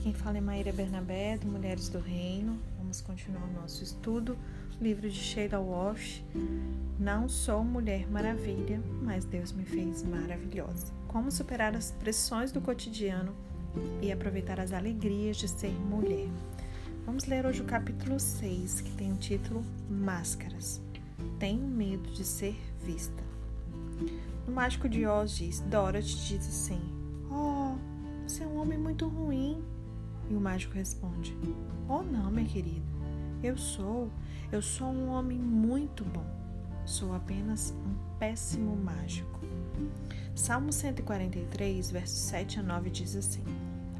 quem fala é Maíra Bernabé, do Mulheres do Reino. Vamos continuar o nosso estudo. Livro de Sheila Walsh. Não sou mulher maravilha, mas Deus me fez maravilhosa. Como superar as pressões do cotidiano e aproveitar as alegrias de ser mulher. Vamos ler hoje o capítulo 6, que tem o título Máscaras. Tenho medo de ser vista. O mágico de Oz diz: Dorothy diz assim: Oh, você é um homem muito ruim. E o mágico responde: Oh, não, minha querida. Eu sou, eu sou um homem muito bom. Sou apenas um péssimo mágico. Salmo 143, versos 7 a 9 diz assim: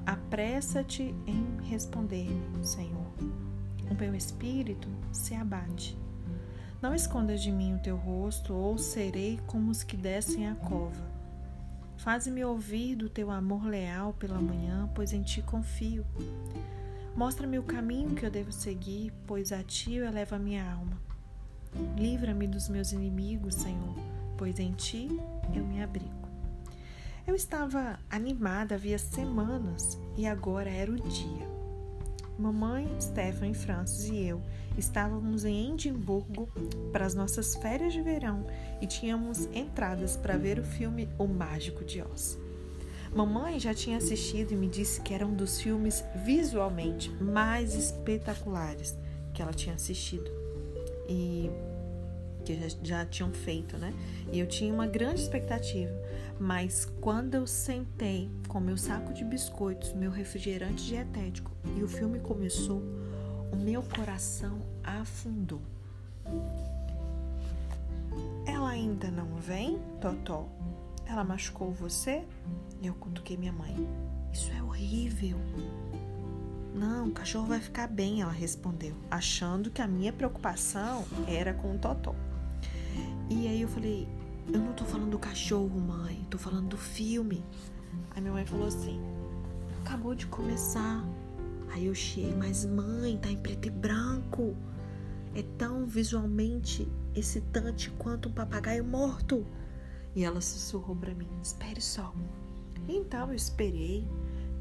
Apressa-te em responder-me, Senhor. O meu espírito se abate. Não escondas de mim o teu rosto, ou serei como os que descem a cova. Faze-me ouvir do teu amor leal pela manhã, pois em ti confio. Mostra-me o caminho que eu devo seguir, pois a ti eu elevo a minha alma. Livra-me dos meus inimigos, Senhor, pois em ti eu me abrigo. Eu estava animada havia semanas e agora era o dia. Mamãe, Stephanie, Francis e eu estávamos em Edimburgo para as nossas férias de verão e tínhamos entradas para ver o filme O Mágico de Oz. Mamãe já tinha assistido e me disse que era um dos filmes visualmente mais espetaculares que ela tinha assistido e que já, já tinham feito, né? E eu tinha uma grande expectativa, mas quando eu sentei com meu saco de biscoitos, meu refrigerante dietético e o filme começou, o meu coração afundou. Ela ainda não vem, Totó? Ela machucou você? Eu cutuquei minha mãe. Isso é horrível. Não, o cachorro vai ficar bem, ela respondeu, achando que a minha preocupação era com o Totó. E aí eu falei, eu não tô falando do cachorro, mãe, tô falando do filme. Aí minha mãe falou assim: acabou de começar. Aí eu cheguei, mas mãe, tá em preto e branco. É tão visualmente excitante quanto um papagaio morto. E ela sussurrou para mim: espere só. Então eu esperei,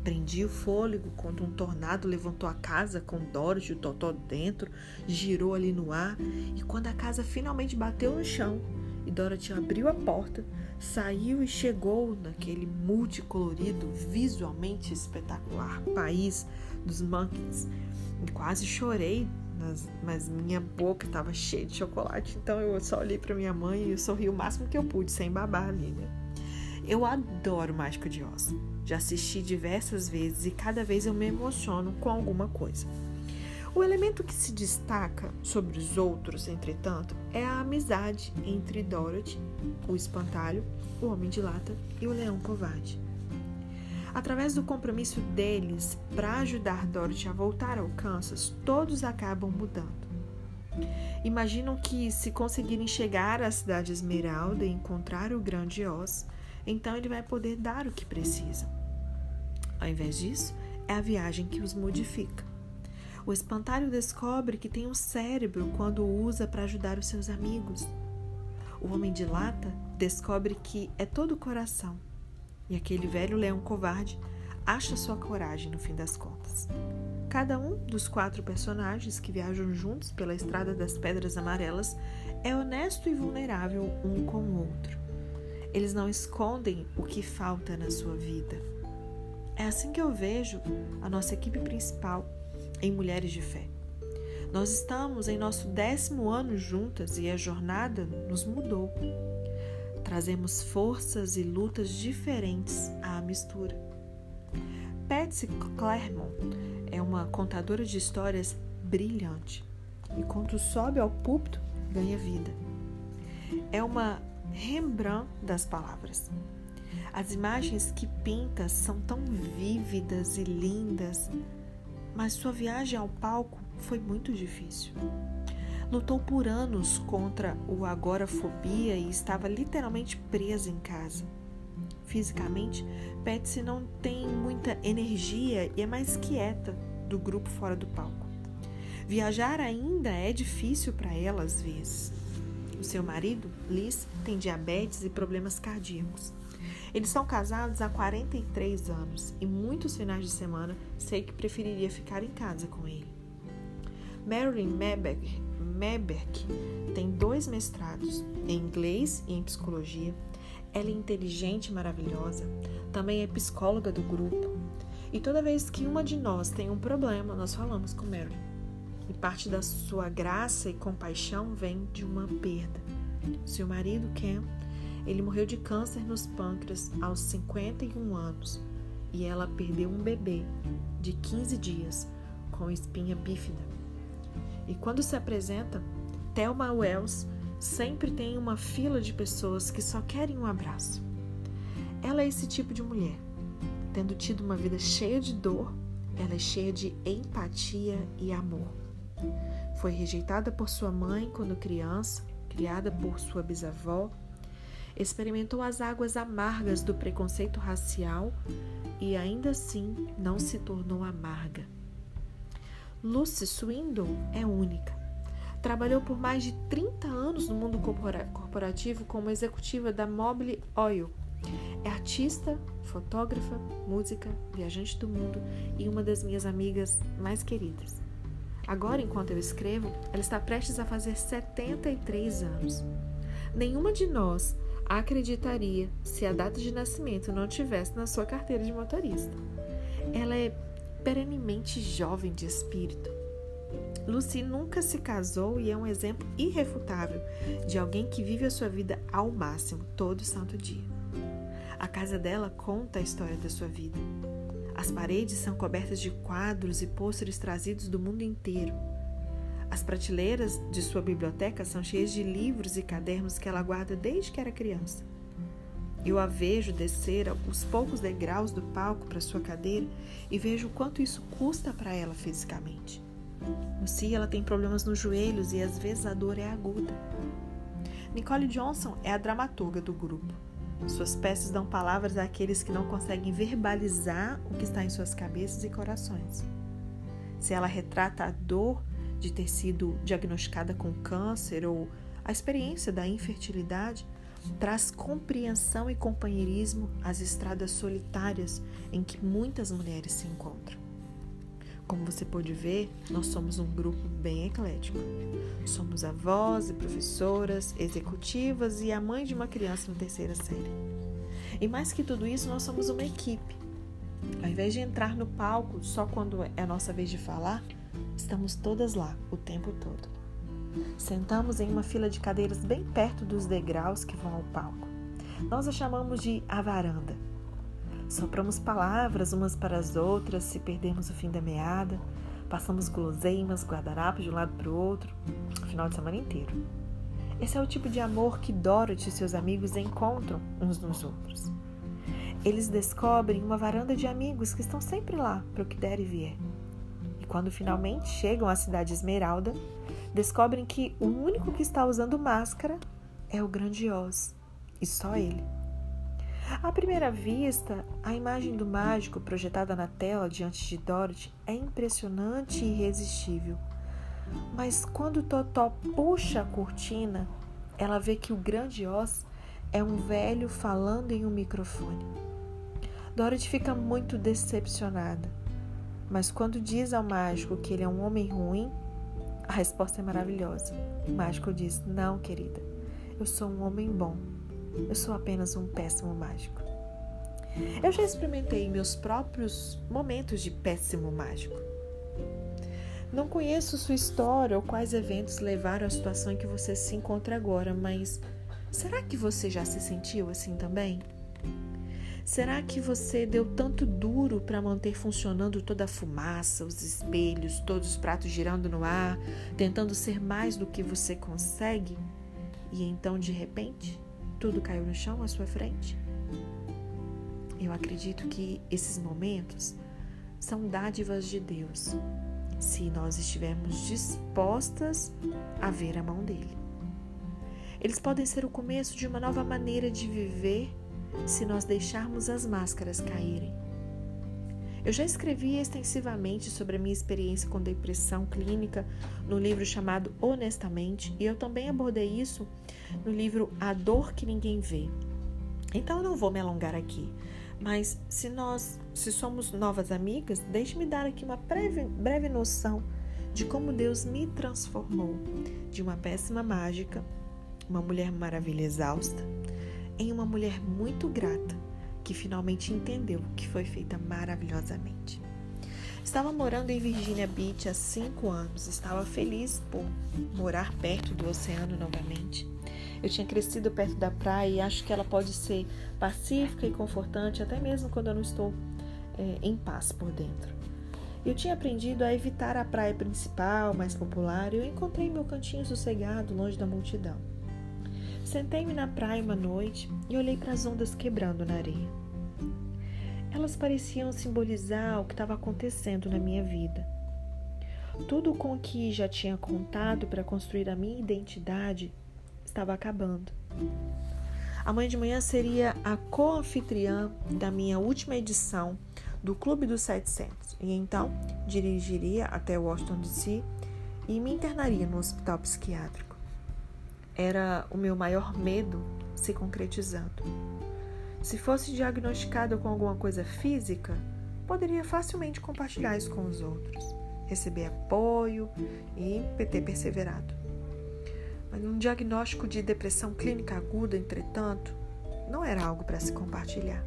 prendi o fôlego quando um tornado levantou a casa com Dorothy e o Totó dentro, girou ali no ar. E quando a casa finalmente bateu no chão, e Dorothy abriu a porta, saiu e chegou naquele multicolorido, visualmente espetacular país dos monkeys. E quase chorei, mas minha boca estava cheia de chocolate, então eu só olhei para minha mãe e sorri o máximo que eu pude, sem babar ali, né? Eu adoro Mágico de Oz. Já assisti diversas vezes e cada vez eu me emociono com alguma coisa. O elemento que se destaca sobre os outros, entretanto, é a amizade entre Dorothy, o espantalho, o homem de lata e o leão covarde. Através do compromisso deles para ajudar Dorothy a voltar ao Kansas, todos acabam mudando. Imaginam que, se conseguirem chegar à cidade Esmeralda e encontrar o grande Oz, então ele vai poder dar o que precisa. Ao invés disso, é a viagem que os modifica. O espantalho descobre que tem um cérebro quando o usa para ajudar os seus amigos. O homem de lata descobre que é todo coração. E aquele velho leão covarde acha sua coragem no fim das contas. Cada um dos quatro personagens que viajam juntos pela estrada das Pedras Amarelas é honesto e vulnerável um com o outro. Eles não escondem o que falta na sua vida. É assim que eu vejo a nossa equipe principal em Mulheres de Fé. Nós estamos em nosso décimo ano juntas e a jornada nos mudou. Trazemos forças e lutas diferentes à mistura. Patsy Claremont é uma contadora de histórias brilhante e quando sobe ao púlpito ganha vida. É uma Rembrandt das palavras. As imagens que pinta são tão vívidas e lindas mas sua viagem ao palco foi muito difícil. Lutou por anos contra o agorafobia e estava literalmente presa em casa. Fisicamente, Patsy não tem muita energia e é mais quieta do grupo fora do palco. Viajar ainda é difícil para ela às vezes. O seu marido, Liz, tem diabetes e problemas cardíacos. Eles são casados há 43 anos e muitos finais de semana sei que preferiria ficar em casa com ele. Marilyn Meberg, Meberg tem dois mestrados em inglês e em psicologia. Ela é inteligente e maravilhosa, também é psicóloga do grupo. E toda vez que uma de nós tem um problema, nós falamos com Marilyn. E parte da sua graça e compaixão vem de uma perda. Seu marido, Ken, ele morreu de câncer nos pâncreas aos 51 anos e ela perdeu um bebê de 15 dias com espinha bífida. E quando se apresenta, Thelma Wells sempre tem uma fila de pessoas que só querem um abraço. Ela é esse tipo de mulher. Tendo tido uma vida cheia de dor, ela é cheia de empatia e amor. Foi rejeitada por sua mãe quando criança, criada por sua bisavó experimentou as águas amargas do preconceito racial e ainda assim não se tornou amarga. Lucy Swindon é única. Trabalhou por mais de 30 anos no mundo corporativo como executiva da Mobile Oil. É artista, fotógrafa, música, viajante do mundo e uma das minhas amigas mais queridas. Agora, enquanto eu escrevo, ela está prestes a fazer 73 anos. Nenhuma de nós acreditaria se a data de nascimento não tivesse na sua carteira de motorista. Ela é perenemente jovem de espírito. Lucy nunca se casou e é um exemplo irrefutável de alguém que vive a sua vida ao máximo todo santo dia. A casa dela conta a história da sua vida. As paredes são cobertas de quadros e pôsteres trazidos do mundo inteiro. As prateleiras de sua biblioteca são cheias de livros e cadernos que ela guarda desde que era criança. Eu a vejo descer os poucos degraus do palco para sua cadeira e vejo o quanto isso custa para ela fisicamente. Si, ela tem problemas nos joelhos e às vezes a dor é aguda. Nicole Johnson é a dramaturga do grupo. Suas peças dão palavras àqueles que não conseguem verbalizar o que está em suas cabeças e corações. Se ela retrata a dor de ter sido diagnosticada com câncer ou a experiência da infertilidade, traz compreensão e companheirismo às estradas solitárias em que muitas mulheres se encontram. Como você pode ver, nós somos um grupo bem eclético. Somos avós e professoras, executivas e a mãe de uma criança na terceira série. E mais que tudo isso, nós somos uma equipe. Ao invés de entrar no palco só quando é a nossa vez de falar, Estamos todas lá o tempo todo. Sentamos em uma fila de cadeiras bem perto dos degraus que vão ao palco. Nós a chamamos de a varanda. Sopramos palavras umas para as outras se perdermos o fim da meada. Passamos guloseimas, guardanapos de um lado para o outro, o final de semana inteiro. Esse é o tipo de amor que Dorothy e seus amigos encontram uns nos outros. Eles descobrem uma varanda de amigos que estão sempre lá para o que der e vier quando finalmente chegam à cidade Esmeralda, descobrem que o único que está usando máscara é o grandioso, e só ele. À primeira vista, a imagem do mágico projetada na tela diante de Dorothy é impressionante e irresistível. Mas quando Totó puxa a cortina, ela vê que o grande Oz é um velho falando em um microfone. Dorothy fica muito decepcionada. Mas quando diz ao mágico que ele é um homem ruim, a resposta é maravilhosa. O mágico diz: Não, querida, eu sou um homem bom. Eu sou apenas um péssimo mágico. Eu já experimentei meus próprios momentos de péssimo mágico. Não conheço sua história ou quais eventos levaram à situação em que você se encontra agora, mas será que você já se sentiu assim também? Será que você deu tanto duro para manter funcionando toda a fumaça, os espelhos, todos os pratos girando no ar, tentando ser mais do que você consegue? E então, de repente, tudo caiu no chão à sua frente? Eu acredito que esses momentos são dádivas de Deus, se nós estivermos dispostas a ver a mão dele. Eles podem ser o começo de uma nova maneira de viver se nós deixarmos as máscaras caírem. Eu já escrevi extensivamente sobre a minha experiência com depressão clínica no livro chamado Honestamente, e eu também abordei isso no livro A Dor que Ninguém Vê. Então eu não vou me alongar aqui. Mas se nós, se somos novas amigas, deixe-me dar aqui uma breve, breve noção de como Deus me transformou de uma péssima mágica, uma mulher maravilha exausta, em uma mulher muito grata que finalmente entendeu que foi feita maravilhosamente. Estava morando em Virginia Beach há cinco anos, estava feliz por morar perto do oceano novamente. Eu tinha crescido perto da praia e acho que ela pode ser pacífica e confortante até mesmo quando eu não estou é, em paz por dentro. Eu tinha aprendido a evitar a praia principal, mais popular, e eu encontrei meu cantinho sossegado, longe da multidão. Sentei-me na praia uma noite e olhei para as ondas quebrando na areia. Elas pareciam simbolizar o que estava acontecendo na minha vida. Tudo com o que já tinha contado para construir a minha identidade estava acabando. Amanhã de manhã seria a co-anfitriã da minha última edição do Clube dos 700 e então dirigiria até Washington DC e me internaria no hospital psiquiátrico. Era o meu maior medo se concretizando. Se fosse diagnosticado com alguma coisa física, poderia facilmente compartilhar isso com os outros, receber apoio e ter perseverado. Mas um diagnóstico de depressão clínica aguda, entretanto, não era algo para se compartilhar.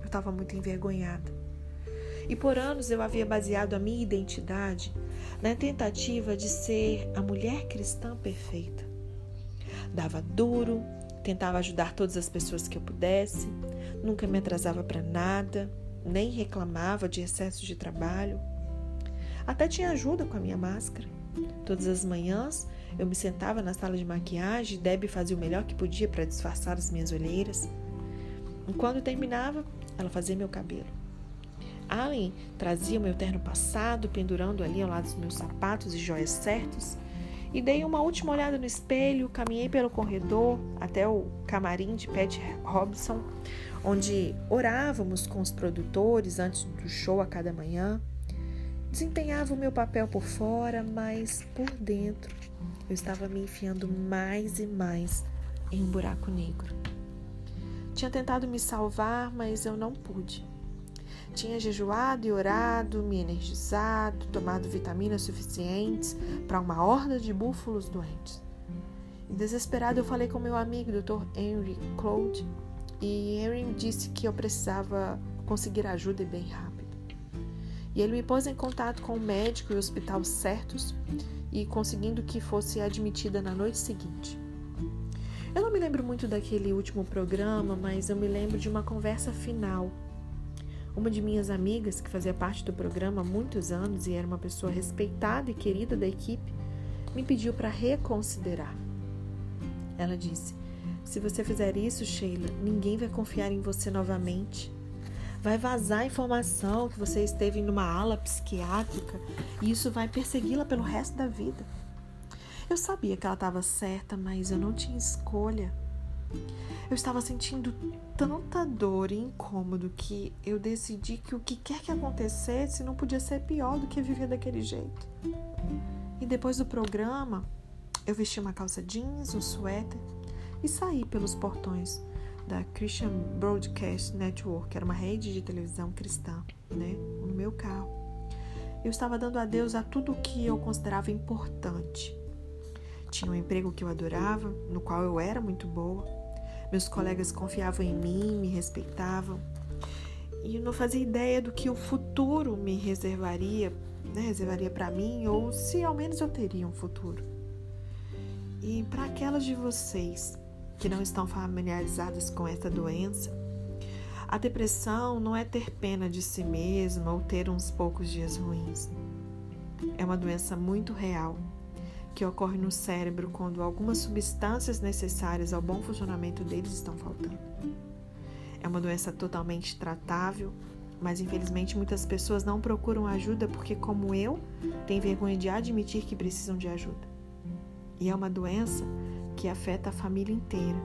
Eu estava muito envergonhada. E por anos eu havia baseado a minha identidade na tentativa de ser a mulher cristã perfeita. Dava duro, tentava ajudar todas as pessoas que eu pudesse, nunca me atrasava para nada, nem reclamava de excesso de trabalho. Até tinha ajuda com a minha máscara. Todas as manhãs eu me sentava na sala de maquiagem e Debbie fazia o melhor que podia para disfarçar as minhas olheiras. E quando terminava, ela fazia meu cabelo. Allen trazia o meu terno passado, pendurando ali ao lado dos meus sapatos e joias certos. E dei uma última olhada no espelho, caminhei pelo corredor até o camarim de Pat Robson, onde orávamos com os produtores antes do show a cada manhã. Desempenhava o meu papel por fora, mas por dentro eu estava me enfiando mais e mais em um buraco negro. Tinha tentado me salvar, mas eu não pude. Tinha jejuado e orado, me energizado, tomado vitaminas suficientes para uma horda de búfalos doentes. Desesperado, eu falei com meu amigo, Dr. Henry Claude, e Henry disse que eu precisava conseguir ajuda e bem rápido. E ele me pôs em contato com o médico e o hospital certos e conseguindo que fosse admitida na noite seguinte. Eu não me lembro muito daquele último programa, mas eu me lembro de uma conversa final. Uma de minhas amigas, que fazia parte do programa há muitos anos e era uma pessoa respeitada e querida da equipe, me pediu para reconsiderar. Ela disse: Se você fizer isso, Sheila, ninguém vai confiar em você novamente vai vazar informação que você esteve numa ala psiquiátrica e isso vai persegui-la pelo resto da vida. Eu sabia que ela estava certa, mas eu não tinha escolha. Eu estava sentindo tanta dor e incômodo que eu decidi que o que quer que acontecesse não podia ser pior do que viver daquele jeito. E depois do programa, eu vesti uma calça jeans, um suéter e saí pelos portões da Christian Broadcast Network, que era uma rede de televisão cristã, né, no meu carro. Eu estava dando adeus a tudo o que eu considerava importante. Tinha um emprego que eu adorava, no qual eu era muito boa. Meus colegas confiavam em mim, me respeitavam. E eu não fazia ideia do que o futuro me reservaria, né, reservaria para mim, ou se ao menos eu teria um futuro. E para aquelas de vocês que não estão familiarizadas com essa doença, a depressão não é ter pena de si mesma ou ter uns poucos dias ruins. É uma doença muito real que ocorre no cérebro quando algumas substâncias necessárias ao bom funcionamento deles estão faltando. É uma doença totalmente tratável, mas infelizmente muitas pessoas não procuram ajuda porque, como eu, têm vergonha de admitir que precisam de ajuda. E é uma doença que afeta a família inteira.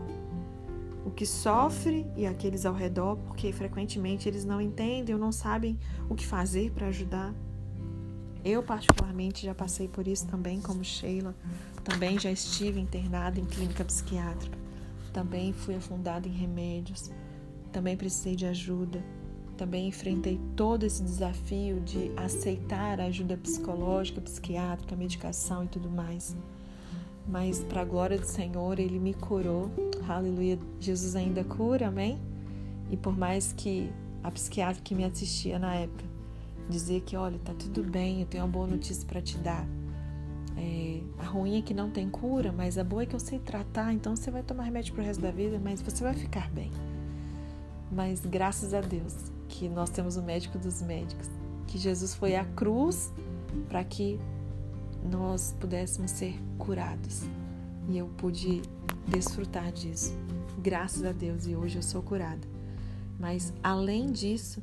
O que sofre e aqueles ao redor, porque frequentemente eles não entendem ou não sabem o que fazer para ajudar. Eu, particularmente, já passei por isso também, como Sheila. Também já estive internada em clínica psiquiátrica. também fui afundada em remédios, também precisei de ajuda, também enfrentei todo esse desafio de aceitar a ajuda psicológica, psiquiátrica, medicação e tudo mais. Mas, para a glória do Senhor, Ele me curou. Aleluia. Jesus ainda cura, amém? E por mais que a psiquiatra que me assistia na época dizia que, olha, tá tudo bem, eu tenho uma boa notícia para te dar. É, a ruim é que não tem cura, mas a boa é que eu sei tratar, então você vai tomar remédio pro resto da vida, mas você vai ficar bem. Mas graças a Deus que nós temos o médico dos médicos, que Jesus foi à cruz para que nós pudéssemos ser curados. E eu pude desfrutar disso. Graças a Deus, e hoje eu sou curada. Mas além disso,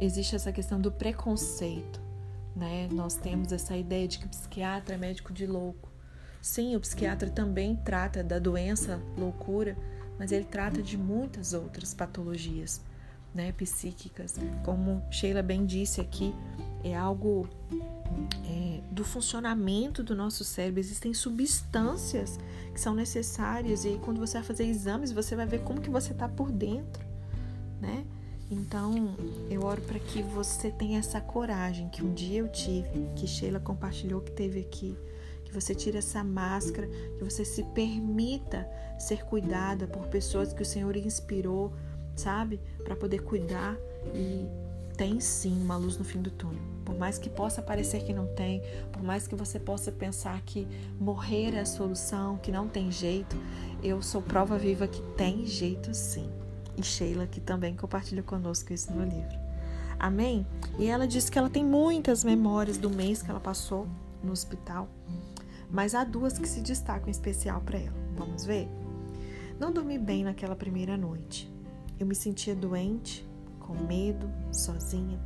existe essa questão do preconceito, né? Nós temos essa ideia de que psiquiatra é médico de louco. Sim, o psiquiatra também trata da doença loucura, mas ele trata de muitas outras patologias, né, psíquicas. Como Sheila bem disse aqui, é algo é, do funcionamento do nosso cérebro. Existem substâncias que são necessárias e quando você vai fazer exames, você vai ver como que você está por dentro, né? Então, eu oro para que você tenha essa coragem que um dia eu tive, que Sheila compartilhou que teve aqui, que você tire essa máscara, que você se permita ser cuidada por pessoas que o Senhor inspirou, sabe, para poder cuidar e tem sim uma luz no fim do túnel. Por mais que possa parecer que não tem, por mais que você possa pensar que morrer é a solução, que não tem jeito, eu sou prova viva que tem jeito sim e Sheila, que também compartilha conosco isso no livro. Amém? E ela diz que ela tem muitas memórias do mês que ela passou no hospital, mas há duas que se destacam em especial para ela. Vamos ver? Não dormi bem naquela primeira noite. Eu me sentia doente, com medo, sozinha.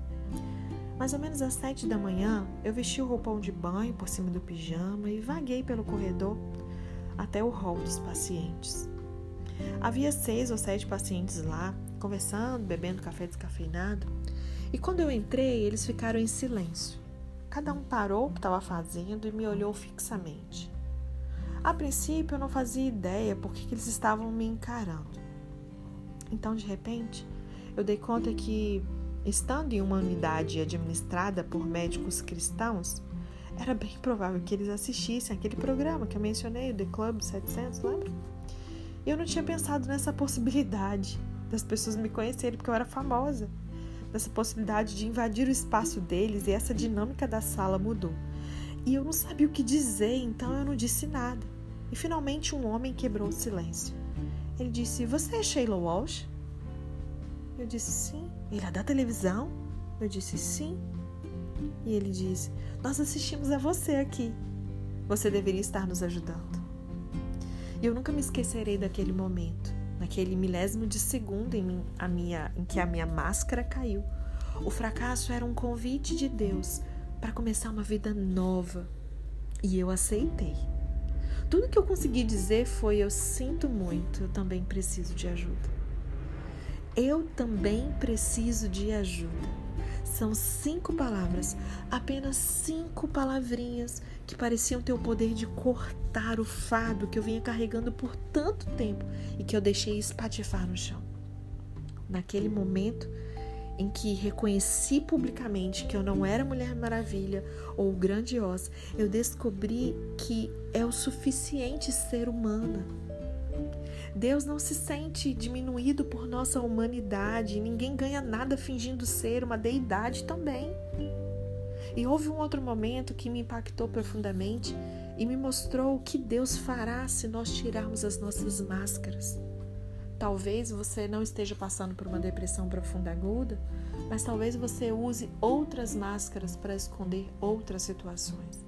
Mais ou menos às sete da manhã, eu vesti o roupão de banho por cima do pijama e vaguei pelo corredor até o hall dos pacientes. Havia seis ou sete pacientes lá, conversando, bebendo café descafeinado. E quando eu entrei, eles ficaram em silêncio. Cada um parou o que estava fazendo e me olhou fixamente. A princípio, eu não fazia ideia por que eles estavam me encarando. Então, de repente, eu dei conta que, estando em uma unidade administrada por médicos cristãos, era bem provável que eles assistissem aquele programa que eu mencionei, The Club 700, lembra? Eu não tinha pensado nessa possibilidade das pessoas me conhecerem porque eu era famosa. Nessa possibilidade de invadir o espaço deles e essa dinâmica da sala mudou. E eu não sabia o que dizer, então eu não disse nada. E finalmente um homem quebrou o silêncio. Ele disse: Você é Sheila Walsh? Eu disse: Sim. Ele é da televisão? Eu disse: Sim. E ele disse: Nós assistimos a você aqui. Você deveria estar nos ajudando. E eu nunca me esquecerei daquele momento, naquele milésimo de segundo em, mim, a minha, em que a minha máscara caiu. O fracasso era um convite de Deus para começar uma vida nova. E eu aceitei. Tudo que eu consegui dizer foi: Eu sinto muito, eu também preciso de ajuda. Eu também preciso de ajuda. São cinco palavras, apenas cinco palavrinhas que pareciam ter o poder de cortar o fardo que eu vinha carregando por tanto tempo e que eu deixei espatifar no chão. Naquele momento em que reconheci publicamente que eu não era Mulher Maravilha ou grandiosa, eu descobri que é o suficiente ser humana Deus não se sente diminuído por nossa humanidade, ninguém ganha nada fingindo ser uma deidade também. E houve um outro momento que me impactou profundamente e me mostrou o que Deus fará se nós tirarmos as nossas máscaras. Talvez você não esteja passando por uma depressão profunda aguda, mas talvez você use outras máscaras para esconder outras situações.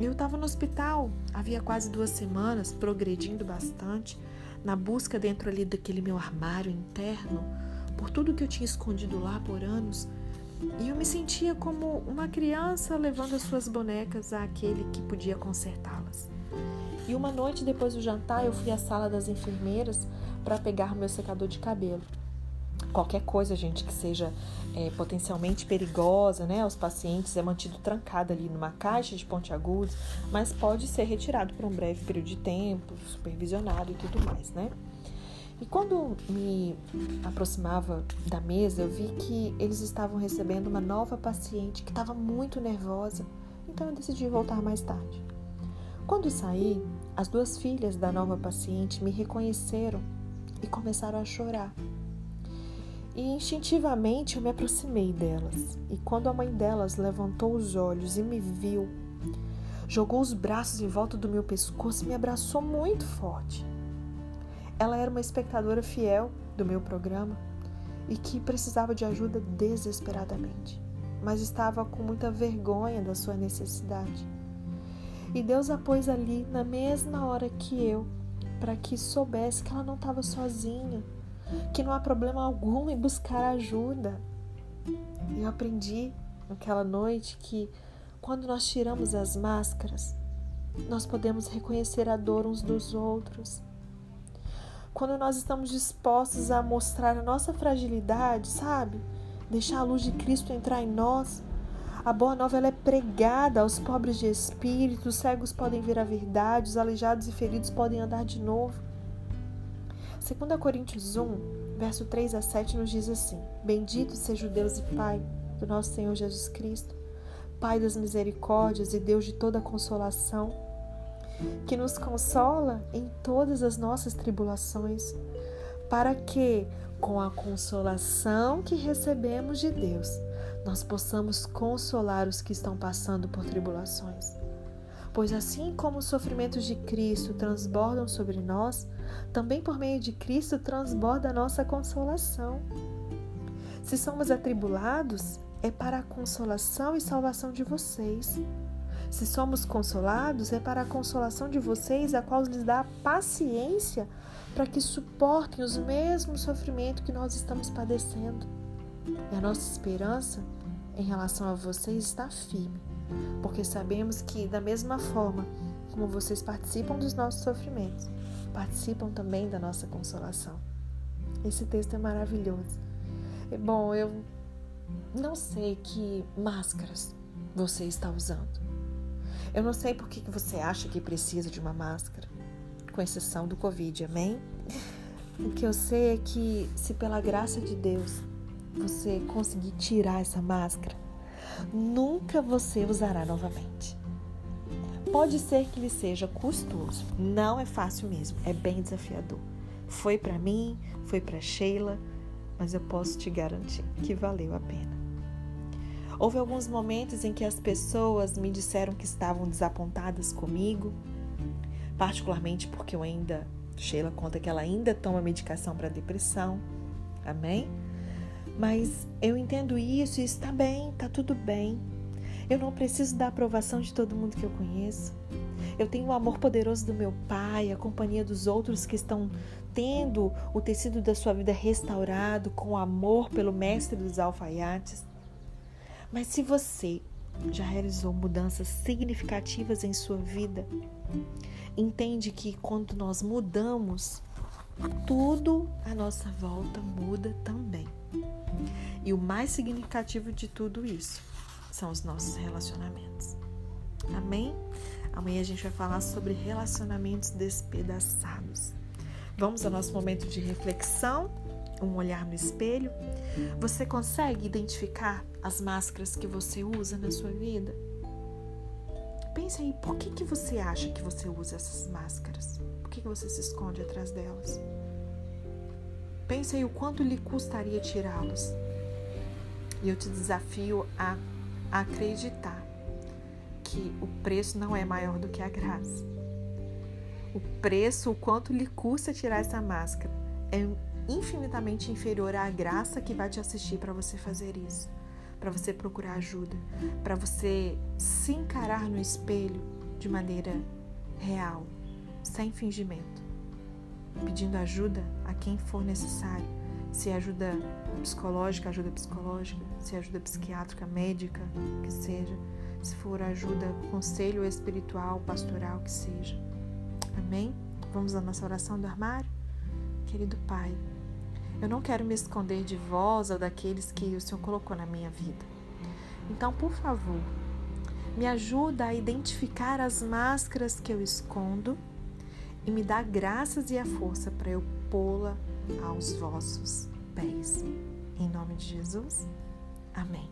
Eu estava no hospital havia quase duas semanas, progredindo bastante, na busca dentro ali daquele meu armário interno, por tudo que eu tinha escondido lá por anos, e eu me sentia como uma criança levando as suas bonecas àquele que podia consertá-las. E uma noite depois do jantar, eu fui à sala das enfermeiras para pegar meu secador de cabelo qualquer coisa, gente, que seja é, potencialmente perigosa, né, aos pacientes é mantido trancado ali numa caixa de pontiagudos, mas pode ser retirado por um breve período de tempo, supervisionado e tudo mais, né? E quando me aproximava da mesa, eu vi que eles estavam recebendo uma nova paciente que estava muito nervosa, então eu decidi voltar mais tarde. Quando saí, as duas filhas da nova paciente me reconheceram e começaram a chorar. E instintivamente eu me aproximei delas. E quando a mãe delas levantou os olhos e me viu, jogou os braços em volta do meu pescoço e me abraçou muito forte. Ela era uma espectadora fiel do meu programa e que precisava de ajuda desesperadamente, mas estava com muita vergonha da sua necessidade. E Deus a pôs ali na mesma hora que eu, para que soubesse que ela não estava sozinha, que não há problema algum em buscar ajuda. Eu aprendi naquela noite que quando nós tiramos as máscaras, nós podemos reconhecer a dor uns dos outros quando nós estamos dispostos a mostrar a nossa fragilidade, sabe? Deixar a luz de Cristo entrar em nós. A boa nova é pregada aos pobres de espírito, os cegos podem ver a verdade, os aleijados e feridos podem andar de novo. 2 Coríntios 1, verso 3 a 7 nos diz assim: Bendito seja o Deus e Pai do nosso Senhor Jesus Cristo, Pai das misericórdias e Deus de toda consolação que nos consola em todas as nossas tribulações, para que, com a consolação que recebemos de Deus, nós possamos consolar os que estão passando por tribulações. Pois assim como os sofrimentos de Cristo transbordam sobre nós, também por meio de Cristo transborda a nossa consolação. Se somos atribulados, é para a consolação e salvação de vocês se somos consolados, é para a consolação de vocês, a qual lhes dá paciência para que suportem os mesmos sofrimentos que nós estamos padecendo. E a nossa esperança em relação a vocês está firme, porque sabemos que, da mesma forma como vocês participam dos nossos sofrimentos, participam também da nossa consolação. Esse texto é maravilhoso. Bom, eu não sei que máscaras você está usando. Eu não sei por que você acha que precisa de uma máscara, com exceção do Covid, amém? O que eu sei é que, se pela graça de Deus você conseguir tirar essa máscara, nunca você usará novamente. Pode ser que lhe seja custoso, não é fácil mesmo, é bem desafiador. Foi para mim, foi para Sheila, mas eu posso te garantir que valeu a pena. Houve alguns momentos em que as pessoas me disseram que estavam desapontadas comigo, particularmente porque eu ainda, Sheila conta que ela ainda toma medicação para depressão. Amém? Mas eu entendo isso e está bem, está tudo bem. Eu não preciso da aprovação de todo mundo que eu conheço. Eu tenho o amor poderoso do meu pai, a companhia dos outros que estão tendo o tecido da sua vida restaurado com amor pelo mestre dos alfaiates. Mas se você já realizou mudanças significativas em sua vida, entende que quando nós mudamos, tudo à nossa volta muda também. E o mais significativo de tudo isso são os nossos relacionamentos. Amém? Amanhã a gente vai falar sobre relacionamentos despedaçados. Vamos ao nosso momento de reflexão um olhar no espelho, você consegue identificar as máscaras que você usa na sua vida? Pense aí, por que, que você acha que você usa essas máscaras? Por que, que você se esconde atrás delas? Pense aí o quanto lhe custaria tirá-los. E eu te desafio a acreditar que o preço não é maior do que a graça. O preço, o quanto lhe custa tirar essa máscara, é infinitamente inferior à graça que vai te assistir para você fazer isso, para você procurar ajuda, para você se encarar no espelho de maneira real, sem fingimento, pedindo ajuda a quem for necessário, se ajuda psicológica, ajuda psicológica, se ajuda psiquiátrica, médica, que seja, se for ajuda, conselho espiritual, pastoral, que seja. Amém? Vamos à nossa oração do armário? Querido Pai, eu não quero me esconder de vós ou daqueles que o Senhor colocou na minha vida. Então, por favor, me ajuda a identificar as máscaras que eu escondo e me dá graças e a força para eu pô-la aos vossos pés. Em nome de Jesus, amém.